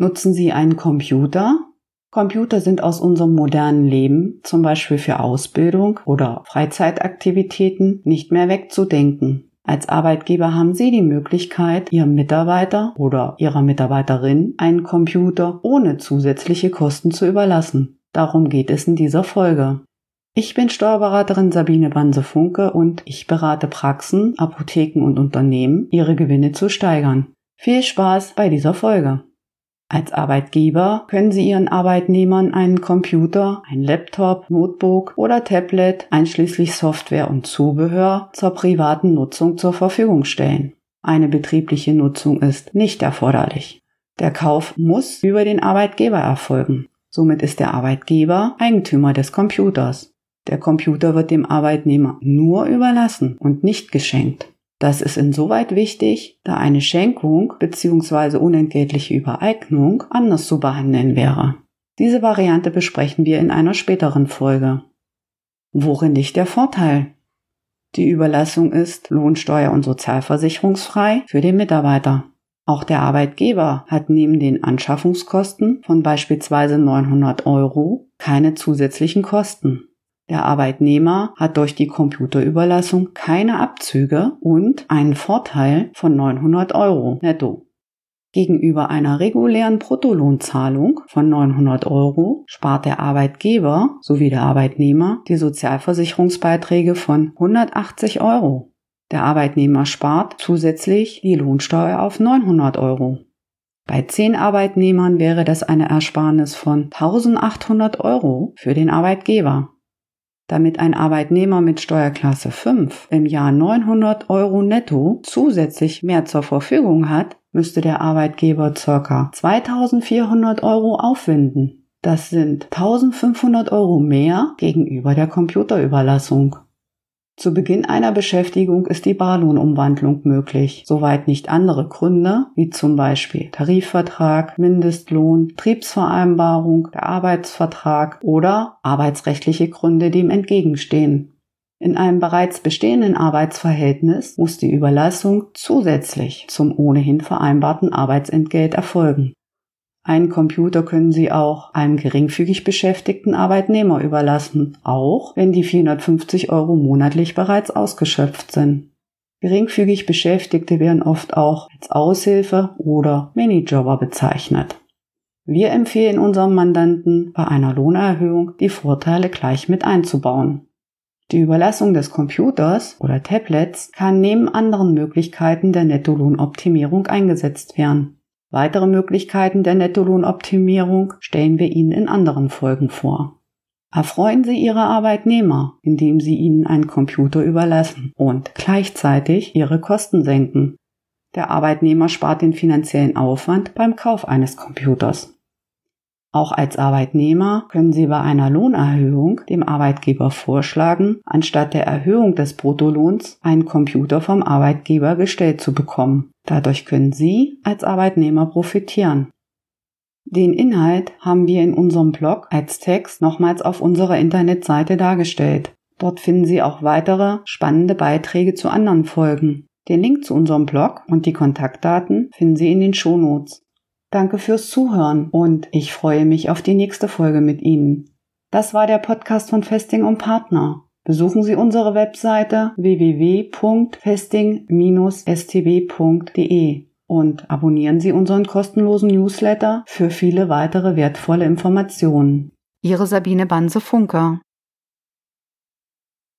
Nutzen Sie einen Computer? Computer sind aus unserem modernen Leben, zum Beispiel für Ausbildung oder Freizeitaktivitäten, nicht mehr wegzudenken. Als Arbeitgeber haben Sie die Möglichkeit, Ihrem Mitarbeiter oder Ihrer Mitarbeiterin einen Computer ohne zusätzliche Kosten zu überlassen. Darum geht es in dieser Folge. Ich bin Steuerberaterin Sabine Banse-Funke und ich berate Praxen, Apotheken und Unternehmen, ihre Gewinne zu steigern. Viel Spaß bei dieser Folge! Als Arbeitgeber können Sie Ihren Arbeitnehmern einen Computer, ein Laptop, Notebook oder Tablet einschließlich Software und Zubehör zur privaten Nutzung zur Verfügung stellen. Eine betriebliche Nutzung ist nicht erforderlich. Der Kauf muss über den Arbeitgeber erfolgen. Somit ist der Arbeitgeber Eigentümer des Computers. Der Computer wird dem Arbeitnehmer nur überlassen und nicht geschenkt. Das ist insoweit wichtig, da eine Schenkung bzw. unentgeltliche Übereignung anders zu behandeln wäre. Diese Variante besprechen wir in einer späteren Folge. Worin liegt der Vorteil? Die Überlassung ist lohnsteuer- und sozialversicherungsfrei für den Mitarbeiter. Auch der Arbeitgeber hat neben den Anschaffungskosten von beispielsweise 900 Euro keine zusätzlichen Kosten. Der Arbeitnehmer hat durch die Computerüberlassung keine Abzüge und einen Vorteil von 900 Euro netto. Gegenüber einer regulären Bruttolohnzahlung von 900 Euro spart der Arbeitgeber sowie der Arbeitnehmer die Sozialversicherungsbeiträge von 180 Euro. Der Arbeitnehmer spart zusätzlich die Lohnsteuer auf 900 Euro. Bei 10 Arbeitnehmern wäre das eine Ersparnis von 1800 Euro für den Arbeitgeber. Damit ein Arbeitnehmer mit Steuerklasse 5 im Jahr 900 Euro netto zusätzlich mehr zur Verfügung hat, müsste der Arbeitgeber ca. 2400 Euro aufwenden. Das sind 1500 Euro mehr gegenüber der Computerüberlassung. Zu Beginn einer Beschäftigung ist die Barlohnumwandlung möglich, soweit nicht andere Gründe, wie zum Beispiel Tarifvertrag, Mindestlohn, Betriebsvereinbarung, der Arbeitsvertrag oder arbeitsrechtliche Gründe dem entgegenstehen. In einem bereits bestehenden Arbeitsverhältnis muss die Überlassung zusätzlich zum ohnehin vereinbarten Arbeitsentgelt erfolgen. Einen Computer können Sie auch einem geringfügig beschäftigten Arbeitnehmer überlassen, auch wenn die 450 Euro monatlich bereits ausgeschöpft sind. Geringfügig Beschäftigte werden oft auch als Aushilfe oder Minijobber bezeichnet. Wir empfehlen unserem Mandanten bei einer Lohnerhöhung die Vorteile gleich mit einzubauen. Die Überlassung des Computers oder Tablets kann neben anderen Möglichkeiten der Nettolohnoptimierung eingesetzt werden. Weitere Möglichkeiten der Nettolohnoptimierung stellen wir Ihnen in anderen Folgen vor. Erfreuen Sie Ihre Arbeitnehmer, indem Sie ihnen einen Computer überlassen und gleichzeitig Ihre Kosten senken. Der Arbeitnehmer spart den finanziellen Aufwand beim Kauf eines Computers. Auch als Arbeitnehmer können Sie bei einer Lohnerhöhung dem Arbeitgeber vorschlagen, anstatt der Erhöhung des Bruttolohns einen Computer vom Arbeitgeber gestellt zu bekommen. Dadurch können Sie als Arbeitnehmer profitieren. Den Inhalt haben wir in unserem Blog als Text nochmals auf unserer Internetseite dargestellt. Dort finden Sie auch weitere spannende Beiträge zu anderen Folgen. Den Link zu unserem Blog und die Kontaktdaten finden Sie in den Shownotes. Danke fürs Zuhören und ich freue mich auf die nächste Folge mit Ihnen. Das war der Podcast von Festing und Partner. Besuchen Sie unsere Webseite www.festing-stb.de und abonnieren Sie unseren kostenlosen Newsletter für viele weitere wertvolle Informationen. Ihre Sabine Banse-Funker